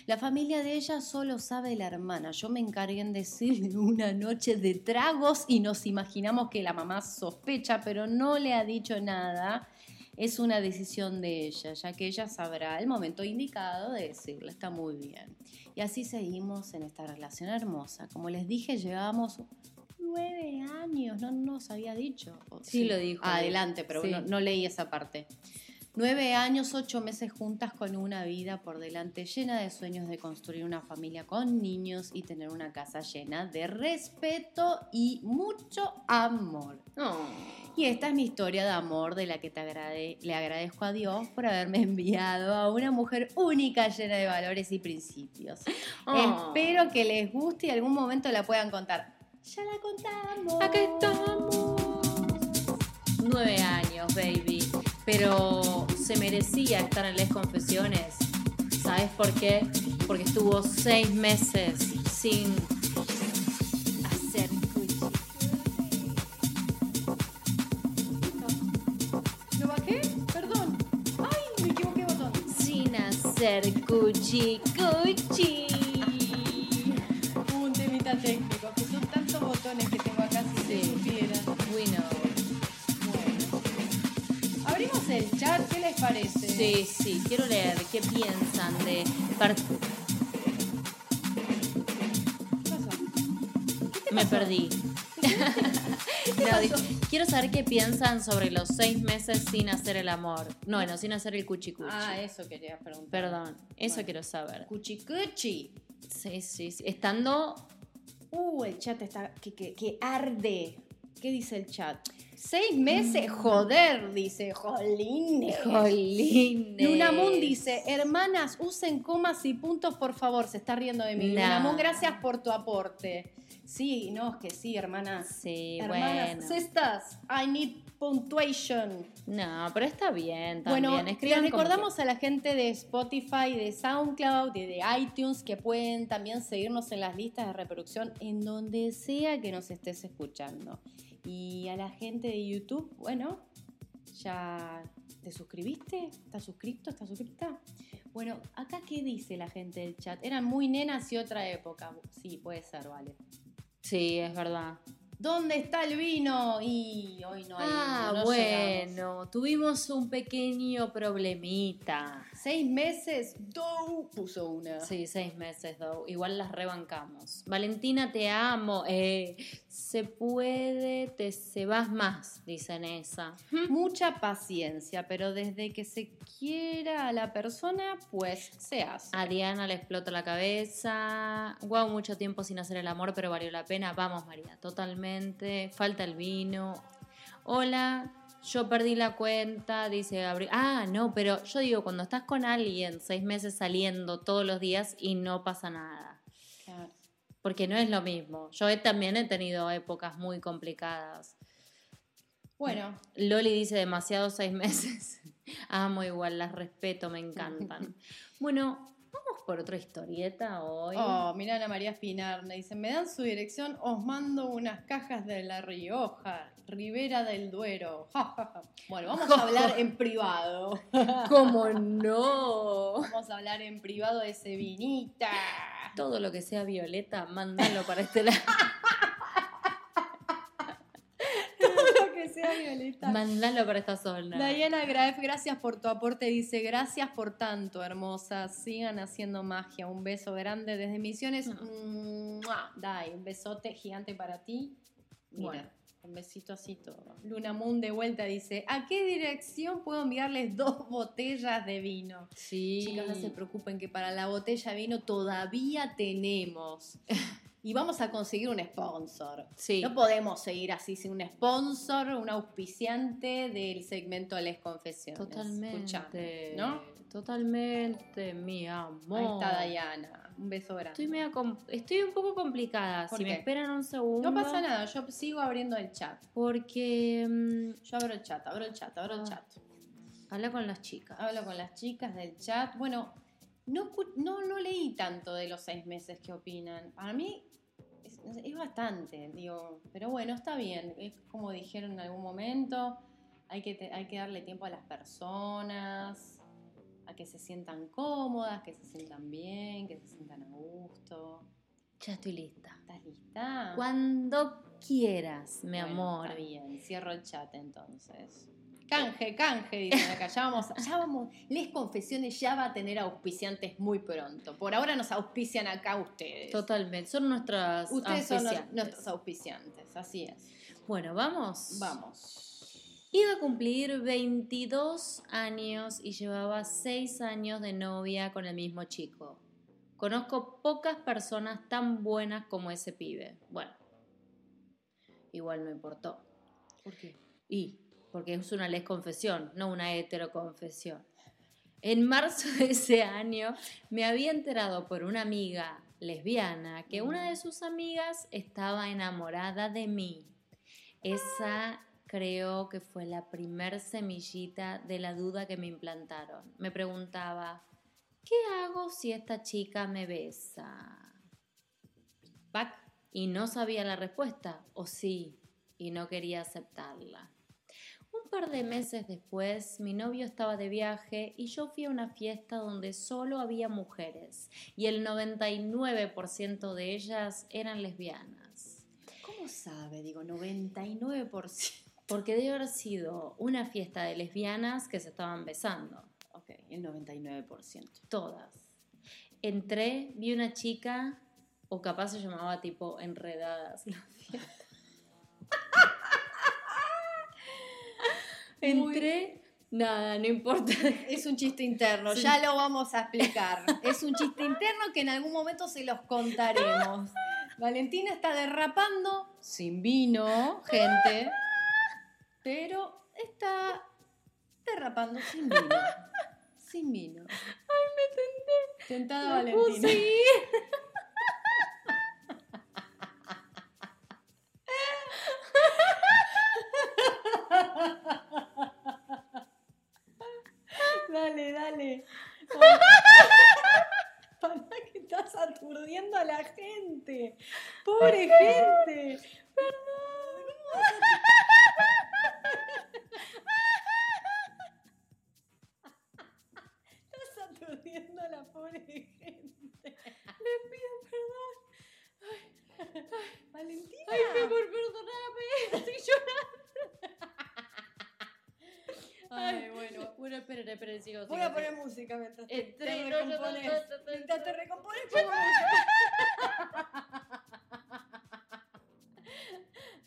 [SPEAKER 2] La familia de ella solo sabe la hermana. Yo me encargué en decirle *laughs* una noche de tragos y nos imaginamos que la mamá sospecha, pero no le ha dicho nada. Es una decisión de ella, ya que ella sabrá el momento indicado de decirle. Está muy bien. Y así seguimos en esta relación hermosa. Como les dije, llevábamos nueve años. No nos había dicho. ¿O
[SPEAKER 1] Sí, lo dijo.
[SPEAKER 2] Adelante, pero
[SPEAKER 1] Sí.
[SPEAKER 2] no, no leí esa parte. Nueve años, ocho meses juntas con una vida por delante llena de sueños de construir una familia con niños y tener una casa llena de respeto y mucho amor.
[SPEAKER 1] Oh.
[SPEAKER 2] Y esta es mi historia de amor de la que te agrade- le agradezco a Dios por haberme enviado a una mujer única llena de valores y principios.
[SPEAKER 1] Oh.
[SPEAKER 2] Espero que les guste y algún momento la puedan contar. Ya la contamos.
[SPEAKER 1] Acá estamos. Nueve años, baby. Pero se merecía estar en Les Confesiones. ¿Sabes por qué? Porque estuvo seis meses sin hacer cuchi.
[SPEAKER 2] ¿Lo bajé? Perdón. Ay, me equivoqué botón.
[SPEAKER 1] Sin hacer cuchi cuchi.
[SPEAKER 2] Un temita técnico, que son tantos botones que les parece?
[SPEAKER 1] Sí, sí, quiero leer qué piensan de
[SPEAKER 2] ¿Qué pasó?
[SPEAKER 1] Me
[SPEAKER 2] pasó?
[SPEAKER 1] perdí. *laughs* No, quiero saber qué piensan sobre los seis meses sin hacer el amor. No, bueno, sin hacer el cuchi cuchi.
[SPEAKER 2] Ah, eso quería preguntar.
[SPEAKER 1] Perdón, eso
[SPEAKER 2] Bueno.
[SPEAKER 1] quiero saber.
[SPEAKER 2] Cuchi cuchi.
[SPEAKER 1] Sí, sí, sí. Estando.
[SPEAKER 2] Uh, el chat está que, que, que arde. ¿Qué dice el chat? Seis meses, joder, dice. Jolines.
[SPEAKER 1] Jolines.
[SPEAKER 2] Lunamun dice, hermanas, usen comas y puntos, por favor. Se está riendo de mí.
[SPEAKER 1] No.
[SPEAKER 2] Lunamun, gracias por tu aporte. Sí, no, es que sí, hermanas.
[SPEAKER 1] Sí,
[SPEAKER 2] hermanas,
[SPEAKER 1] bueno.
[SPEAKER 2] sisters, I need punctuation.
[SPEAKER 1] No, pero está bien también.
[SPEAKER 2] Bueno,
[SPEAKER 1] Escriban
[SPEAKER 2] les recordamos a la gente de Spotify, de SoundCloud y de iTunes que pueden también seguirnos en las listas de reproducción en donde sea que nos estés escuchando. Y a la gente de YouTube, bueno, ya te suscribiste, ¿estás suscrito? ¿Estás suscrita? Bueno, acá qué dice la gente del chat. Eran muy nenas y otra época. Sí, puede ser, vale.
[SPEAKER 1] Sí, es verdad.
[SPEAKER 2] ¿Dónde está el vino? Y hoy no hay.
[SPEAKER 1] ah,
[SPEAKER 2] no llegamos.
[SPEAKER 1] bueno, tuvimos un pequeño problemita.
[SPEAKER 2] Seis meses, Dow puso una.
[SPEAKER 1] Sí, seis meses, though. Igual las rebancamos. Valentina, te amo. Eh, se puede, te se vas más, dicen esa.
[SPEAKER 2] Mucha paciencia, pero desde que se quiera a la persona, pues se hace.
[SPEAKER 1] A Diana le explota la cabeza. Wow, mucho tiempo sin hacer el amor, pero valió la pena. Vamos, María, totalmente. Falta el vino. Hola, yo perdí la cuenta, dice Gabriel. Ah, no, pero yo digo, cuando estás con alguien seis meses saliendo todos los días y no pasa nada.
[SPEAKER 2] Claro.
[SPEAKER 1] Porque no es lo mismo. Yo he- también he tenido épocas muy complicadas.
[SPEAKER 2] Bueno,
[SPEAKER 1] Loli dice demasiado seis meses. *laughs* Amo igual, las respeto, me encantan. *laughs* Bueno, por otra historieta hoy.
[SPEAKER 2] oh, mira Ana María Espinar, me dice, me dan su dirección, os mando unas cajas de La Rioja, Ribera del Duero. *laughs* Bueno, vamos a hablar en privado. *laughs*
[SPEAKER 1] ¿Cómo no?
[SPEAKER 2] Vamos a hablar en privado de ese vinita.
[SPEAKER 1] Todo lo que sea violeta, mándalo para este lado. *laughs*
[SPEAKER 2] Violeta.
[SPEAKER 1] Mandalo para esta zona.
[SPEAKER 2] Diana Graef, gracias por tu aporte. Dice, gracias por tanto, hermosas. Sigan haciendo magia. Un beso grande desde Misiones.
[SPEAKER 1] No.
[SPEAKER 2] ¡Mua! Dai, un besote gigante para ti. Mira,
[SPEAKER 1] Bueno.
[SPEAKER 2] un besito así todo. Luna Moon de vuelta dice, ¿a qué dirección puedo enviarles dos botellas de vino?
[SPEAKER 1] Sí.
[SPEAKER 2] Chicos, no se preocupen que para la botella de vino todavía tenemos. *laughs* Y vamos a conseguir un sponsor.
[SPEAKER 1] Sí.
[SPEAKER 2] No podemos seguir así sin un sponsor, un auspiciante del segmento Les Confesiones.
[SPEAKER 1] Totalmente.
[SPEAKER 2] Escuchame, ¿no?
[SPEAKER 1] Totalmente, mi amor.
[SPEAKER 2] Ahí está Diana. Un beso grande.
[SPEAKER 1] Estoy, media estoy un poco complicada.
[SPEAKER 2] ¿Por
[SPEAKER 1] Si me esperan un segundo.
[SPEAKER 2] No pasa nada, yo sigo abriendo el chat.
[SPEAKER 1] Porque. mm,
[SPEAKER 2] Yo abro el chat, abro el chat, abro el
[SPEAKER 1] Ah.
[SPEAKER 2] chat.
[SPEAKER 1] habla con las chicas.
[SPEAKER 2] Hablo con las chicas del chat. Bueno, no, no, no leí tanto de los seis meses que opinan. Para mí es, es bastante, digo. Pero bueno, está bien. Es como dijeron en algún momento. Hay que, te- hay que darle tiempo a las personas, a que se sientan cómodas, que se sientan bien, que se sientan a gusto.
[SPEAKER 1] Ya estoy lista.
[SPEAKER 2] ¿Estás lista?
[SPEAKER 1] Cuando quieras, mi
[SPEAKER 2] Bueno,
[SPEAKER 1] amor.
[SPEAKER 2] Está bien, cierro el chat entonces. Canje, canje, dicen acá. Ya vamos, ya vamos. Les confesiones ya va a tener auspiciantes muy pronto. Por ahora nos auspician acá ustedes.
[SPEAKER 1] Totalmente. Son nuestras.
[SPEAKER 2] Ustedes son los- nuestros auspiciantes, así es.
[SPEAKER 1] Bueno, vamos.
[SPEAKER 2] Vamos.
[SPEAKER 1] Iba a cumplir 22 años y llevaba 6 años de novia con el mismo chico. Conozco pocas personas tan buenas como ese pibe. Bueno, igual me importó.
[SPEAKER 2] ¿Por qué?
[SPEAKER 1] Y, porque es una les confesión, no una heteroconfesión. En marzo de ese año me había enterado por una amiga lesbiana que una de sus amigas estaba enamorada de mí. Esa creo que fue la primer semillita de la duda que me implantaron. Me preguntaba, ¿qué hago si esta chica me besa? Pac, y no sabía la respuesta, o sí, y no quería aceptarla. Un par de meses después, mi novio estaba de viaje y yo fui a una fiesta donde solo había mujeres y el 99% de ellas eran lesbianas.
[SPEAKER 2] ¿Cómo sabe? Digo, 99%.
[SPEAKER 1] Porque debe haber sido una fiesta de lesbianas que se estaban besando,
[SPEAKER 2] Ok, el 99%.
[SPEAKER 1] todas. Entré, vi una chica, o capaz se llamaba tipo enredadas la fiesta. Entré, nada, no importa.
[SPEAKER 2] Es un chiste interno,
[SPEAKER 1] Sí.
[SPEAKER 2] ya lo vamos a explicar. Es un chiste interno que en algún momento se los contaremos. Valentina está derrapando sin vino, gente, pero está derrapando sin vino. Sin vino. Ay, me tenté. Tentada
[SPEAKER 1] Me
[SPEAKER 2] Valentina.
[SPEAKER 1] puse ahí.
[SPEAKER 2] Dale, dale. Para que estás aturdiendo a la gente. Pobre gente. Estás aturdiendo a la pobre gente.
[SPEAKER 1] Les pido perdón.
[SPEAKER 2] Valentina.
[SPEAKER 1] Ay, mi amor, perdóname. Estoy llorando.
[SPEAKER 2] Ay, bueno.
[SPEAKER 1] Bueno, esperen, esperen, sigo.
[SPEAKER 2] Voy
[SPEAKER 1] sigo,
[SPEAKER 2] a poner
[SPEAKER 1] sigo.
[SPEAKER 2] música mientras te,
[SPEAKER 1] Entré,
[SPEAKER 2] te
[SPEAKER 1] no, yo no,
[SPEAKER 2] recompones.
[SPEAKER 1] no, no, no,
[SPEAKER 2] Mientras te
[SPEAKER 1] no.
[SPEAKER 2] recompones, pongo música.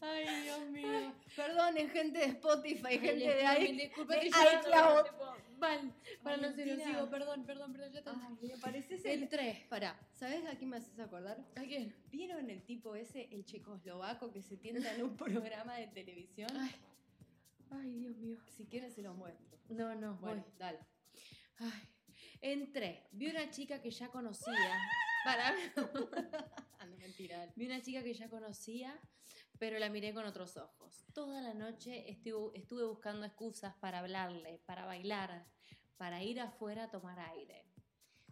[SPEAKER 2] Ay, Dios mío. Perdonen, gente de Spotify,
[SPEAKER 1] Ay,
[SPEAKER 2] gente
[SPEAKER 1] les
[SPEAKER 2] de
[SPEAKER 1] pido
[SPEAKER 2] ahí.
[SPEAKER 1] mil disculpas,
[SPEAKER 2] de
[SPEAKER 1] estoy llorando,
[SPEAKER 2] iCloud.
[SPEAKER 1] tipo, Mal, para no ser
[SPEAKER 2] Valentina.
[SPEAKER 1] sigo, perdón, perdón, perdón, ya te
[SPEAKER 2] Ay, me pareces el...
[SPEAKER 1] Entré.
[SPEAKER 2] Pará, ¿sabes a quién me haces acordar?
[SPEAKER 1] ¿A quién?
[SPEAKER 2] ¿Vieron el tipo ese, el checoslovaco que se tienta en un *laughs* programa de televisión?
[SPEAKER 1] Ay, ay, Dios mío.
[SPEAKER 2] Si quieren se los muestro.
[SPEAKER 1] No, no,
[SPEAKER 2] Bueno,
[SPEAKER 1] voy.
[SPEAKER 2] dale.
[SPEAKER 1] Ay, entré, vi una chica que ya conocía. *laughs* Para
[SPEAKER 2] Ah, no, mentira. dale.
[SPEAKER 1] Vi una chica que ya conocía, pero la miré con otros ojos. Toda la noche estuve, estuve buscando excusas para hablarle, para bailar, para ir afuera a tomar aire.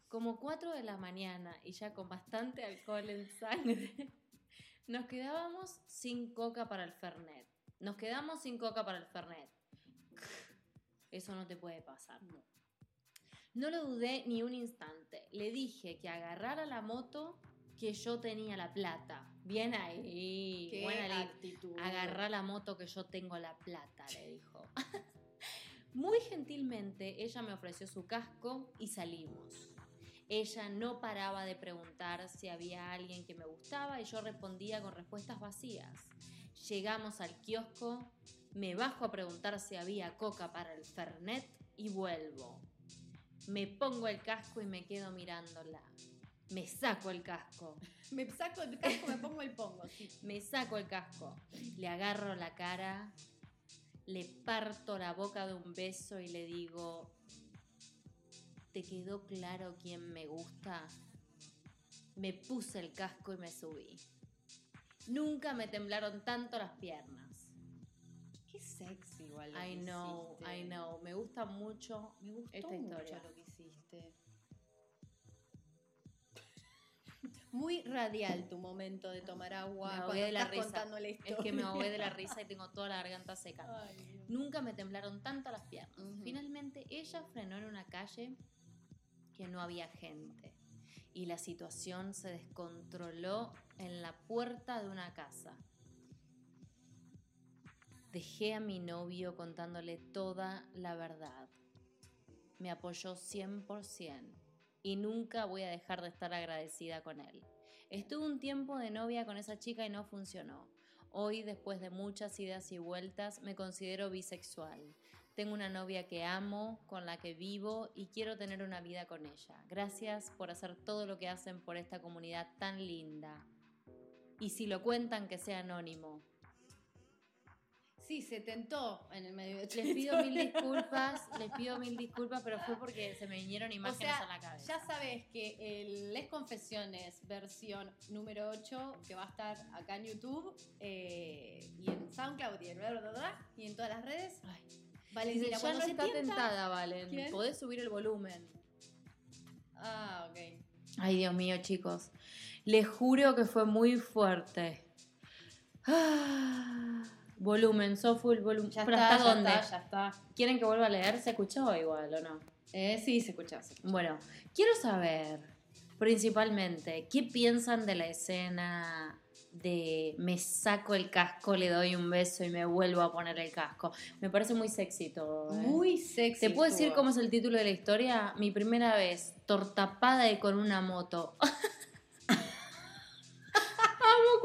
[SPEAKER 1] Como 4 de la mañana y ya con bastante alcohol en sangre, *laughs* nos quedábamos sin coca para el Fernet. Nos quedamos sin coca para el Fernet. Eso no te puede pasar.
[SPEAKER 2] No.
[SPEAKER 1] No lo dudé ni un instante. Le dije que agarrara la moto que yo tenía la plata. Bien ahí.
[SPEAKER 2] Qué
[SPEAKER 1] Buena
[SPEAKER 2] actitud.
[SPEAKER 1] Agarrá la moto que yo tengo la plata, le dijo. *laughs* Muy gentilmente ella me ofreció su casco y salimos. Ella no paraba de preguntar si había alguien que me gustaba y yo respondía con respuestas vacías. Llegamos al kiosco, me bajo a preguntar si había coca para el Fernet y vuelvo. Me pongo el casco y me quedo mirándola. Me saco el casco. *laughs*
[SPEAKER 2] Me saco el casco, me pongo el pongo. Sí.
[SPEAKER 1] Me saco el casco, le agarro la cara, le parto la boca de un beso y le digo, ¿te quedó claro quién me gusta? Me puse el casco y me subí. Nunca me temblaron tanto las piernas.
[SPEAKER 2] Qué sexy igual. lo
[SPEAKER 1] I
[SPEAKER 2] que
[SPEAKER 1] know,
[SPEAKER 2] hiciste.
[SPEAKER 1] I know. Me gusta mucho
[SPEAKER 2] Me gustó
[SPEAKER 1] esta
[SPEAKER 2] mucho
[SPEAKER 1] historia.
[SPEAKER 2] lo que hiciste. Muy radial tu momento de tomar agua
[SPEAKER 1] Me ahogué
[SPEAKER 2] cuando
[SPEAKER 1] de la
[SPEAKER 2] estás
[SPEAKER 1] risa.
[SPEAKER 2] contando la
[SPEAKER 1] Es
[SPEAKER 2] historia.
[SPEAKER 1] que me ahogué de la risa y tengo toda la garganta seca. *laughs*
[SPEAKER 2] Ay.
[SPEAKER 1] Nunca me temblaron tanto las piernas. Finalmente ella frenó en una calle que no había gente y la situación se descontroló en la puerta de una casa. Dejé a mi novio contándole toda la verdad. Me apoyó 100% y nunca voy a dejar de estar agradecida con él. Estuve un tiempo de novia con esa chica y no funcionó. Hoy, después de muchas idas y vueltas, me considero bisexual. Tengo una novia que amo, con la que vivo y quiero tener una vida con ella. Gracias por hacer todo lo que hacen por esta comunidad tan linda. Y si lo cuentan, que sea anónimo.
[SPEAKER 2] Sí, se tentó en el medio
[SPEAKER 1] Les *laughs* pido mil disculpas, les pido mil disculpas, pero fue porque se me vinieron
[SPEAKER 2] O
[SPEAKER 1] imágenes
[SPEAKER 2] sea,
[SPEAKER 1] a la cabeza.
[SPEAKER 2] ya sabes que el Les Confesiones versión número 8, que va a estar acá en YouTube eh, y en SoundCloud y en, bla, bla, bla, bla, y en todas las redes.
[SPEAKER 1] Ay.
[SPEAKER 2] Valentina, cuando
[SPEAKER 1] no
[SPEAKER 2] se
[SPEAKER 1] está
[SPEAKER 2] tienta-
[SPEAKER 1] tentada, Valen.
[SPEAKER 2] ¿Quién?
[SPEAKER 1] Podés subir el volumen.
[SPEAKER 2] Ah, ok.
[SPEAKER 1] Ay, Dios mío, chicos. Les juro que fue muy fuerte. Ah, volumen, Sofu, el volumen.
[SPEAKER 2] Ya
[SPEAKER 1] ¿Pero
[SPEAKER 2] está,
[SPEAKER 1] hasta
[SPEAKER 2] ya
[SPEAKER 1] dónde?
[SPEAKER 2] está, ya está.
[SPEAKER 1] ¿Quieren que vuelva a leer? ¿Se escuchó igual o no?
[SPEAKER 2] Eh, sí, se escucha.
[SPEAKER 1] Bueno, quiero saber, principalmente, ¿qué piensan de la escena de me saco el casco, le doy un beso y me vuelvo a poner el casco? Me parece muy sexy todo. ¿eh?
[SPEAKER 2] Muy sexy.
[SPEAKER 1] ¿Te puedo decir cómo es el título de la historia? Mi primera vez, tortapada y con una moto. *laughs*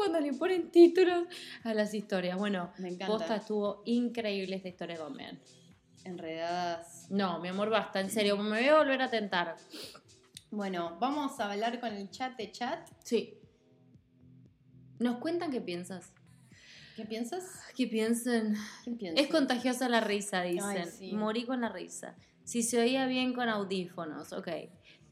[SPEAKER 1] Cuando le ponen títulos a las historias. Bueno,
[SPEAKER 2] Me encanta.
[SPEAKER 1] posta estuvo increíble esta historia también.
[SPEAKER 2] Enredadas.
[SPEAKER 1] No, mi amor, basta, en serio, me voy a volver a tentar.
[SPEAKER 2] Bueno, vamos a hablar con el chat de chat.
[SPEAKER 1] Sí. ¿Nos cuentan qué piensas?
[SPEAKER 2] ¿Qué piensas?
[SPEAKER 1] ¿Qué piensan? Es contagiosa la risa, dicen.
[SPEAKER 2] Ay, sí.
[SPEAKER 1] Morí con la risa. Si se oía bien con audífonos, ok.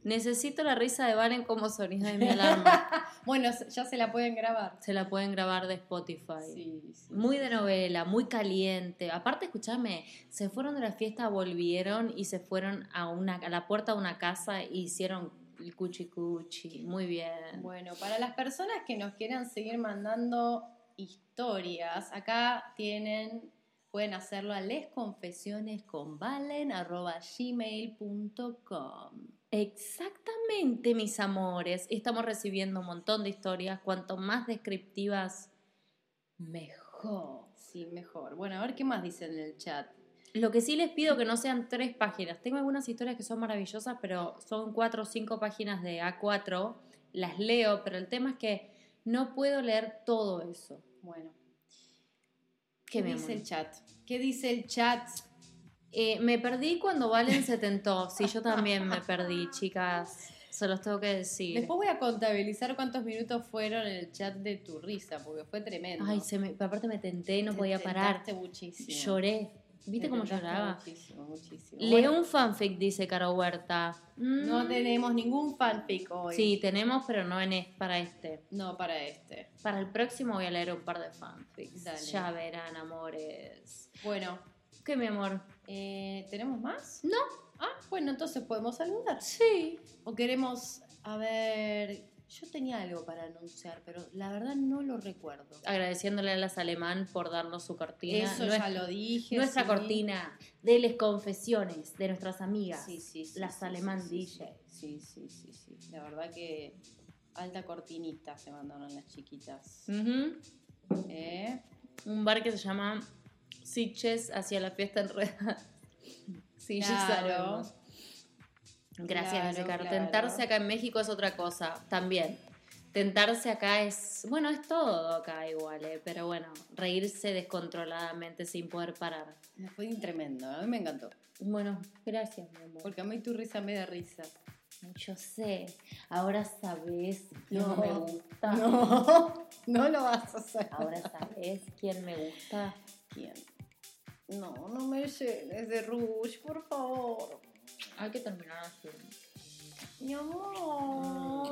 [SPEAKER 1] Necesito la risa de Valen como sonido de mi *laughs* alarma.
[SPEAKER 2] Bueno, ya se la pueden grabar.
[SPEAKER 1] se la pueden grabar de Spotify.
[SPEAKER 2] Sí, sí.
[SPEAKER 1] Muy de novela, muy caliente. Aparte, escúchame, se fueron de la fiesta, volvieron y se fueron a, una, a la puerta de una casa e hicieron el cuchi cuchi. Muy bien.
[SPEAKER 2] Bueno, para las personas que nos quieran seguir mandando historias, acá tienen, pueden hacerlo a lesconfesionesconvalen.gmail.com
[SPEAKER 1] Exactamente, mis amores. Estamos recibiendo un montón de historias. Cuanto más descriptivas, mejor.
[SPEAKER 2] Sí, mejor. Bueno, a ver qué más dicen en el chat.
[SPEAKER 1] Lo que sí les pido que no sean tres páginas. Tengo algunas historias que son maravillosas, pero son cuatro o cinco páginas de A4. Las leo, pero el tema es que no puedo leer todo eso.
[SPEAKER 2] Bueno,
[SPEAKER 1] ¿Qué
[SPEAKER 2] ¿qué dice el chat? ¿Qué dice el chat?
[SPEAKER 1] Eh, me perdí cuando Valen se tentó. Sí, yo también me perdí, chicas. Se los tengo que decir.
[SPEAKER 2] Después voy a contabilizar cuántos minutos fueron en el chat de tu risa, porque fue tremendo.
[SPEAKER 1] Ay, se me, aparte me tenté no
[SPEAKER 2] Te
[SPEAKER 1] podía parar.
[SPEAKER 2] muchísimo.
[SPEAKER 1] Lloré. ¿Viste
[SPEAKER 2] Te
[SPEAKER 1] cómo lloraba?
[SPEAKER 2] Muchísimo, muchísimo.
[SPEAKER 1] Leo
[SPEAKER 2] Bueno,
[SPEAKER 1] un fanfic, dice Caro Huerta. Mm.
[SPEAKER 2] no tenemos ningún fanfic hoy.
[SPEAKER 1] Sí, tenemos, pero no en es- para este.
[SPEAKER 2] No para este.
[SPEAKER 1] Para el próximo voy a leer un par de fanfics.
[SPEAKER 2] Dale.
[SPEAKER 1] Ya verán, amores.
[SPEAKER 2] Bueno,
[SPEAKER 1] ¿Qué, mi amor?
[SPEAKER 2] Eh, ¿tenemos más?
[SPEAKER 1] No.
[SPEAKER 2] Ah, bueno, entonces podemos saludar.
[SPEAKER 1] Sí.
[SPEAKER 2] O queremos, a ver, yo tenía algo para anunciar, pero la verdad no lo recuerdo.
[SPEAKER 1] Agradeciéndole a las alemán por darnos su cortina.
[SPEAKER 2] Eso ya lo dije.
[SPEAKER 1] Nuestra
[SPEAKER 2] sí.
[SPEAKER 1] cortina de les confesiones de nuestras amigas.
[SPEAKER 2] Sí, sí, sí.
[SPEAKER 1] Las
[SPEAKER 2] sí,
[SPEAKER 1] alemán
[SPEAKER 2] sí, sí,
[SPEAKER 1] DJ.
[SPEAKER 2] Sí, sí, sí, sí. La verdad que Alta cortinita se mandaron las chiquitas. ¿Eh?
[SPEAKER 1] Un bar que se llama Sitges hacia la fiesta enredada. *laughs* Sí, ya
[SPEAKER 2] Claro.
[SPEAKER 1] sabemos. Gracias,
[SPEAKER 2] Claro, claro.
[SPEAKER 1] Tentarse acá en México es otra cosa, también. Tentarse acá es, bueno, es todo acá igual, ¿eh? pero bueno, reírse descontroladamente sin poder parar.
[SPEAKER 2] Fue tremendo, a mí me encantó.
[SPEAKER 1] Bueno, gracias, mi amor.
[SPEAKER 2] Porque a mí tu risa me da risa.
[SPEAKER 1] Yo sé, ahora sabes quién
[SPEAKER 2] No.
[SPEAKER 1] me gusta.
[SPEAKER 2] No, *laughs* no lo vas a hacer.
[SPEAKER 1] Ahora sabes quién me gusta.
[SPEAKER 2] ¿Quién? No, no me llenes de rouge, por favor.
[SPEAKER 1] Hay que terminar así.
[SPEAKER 2] Mi amor.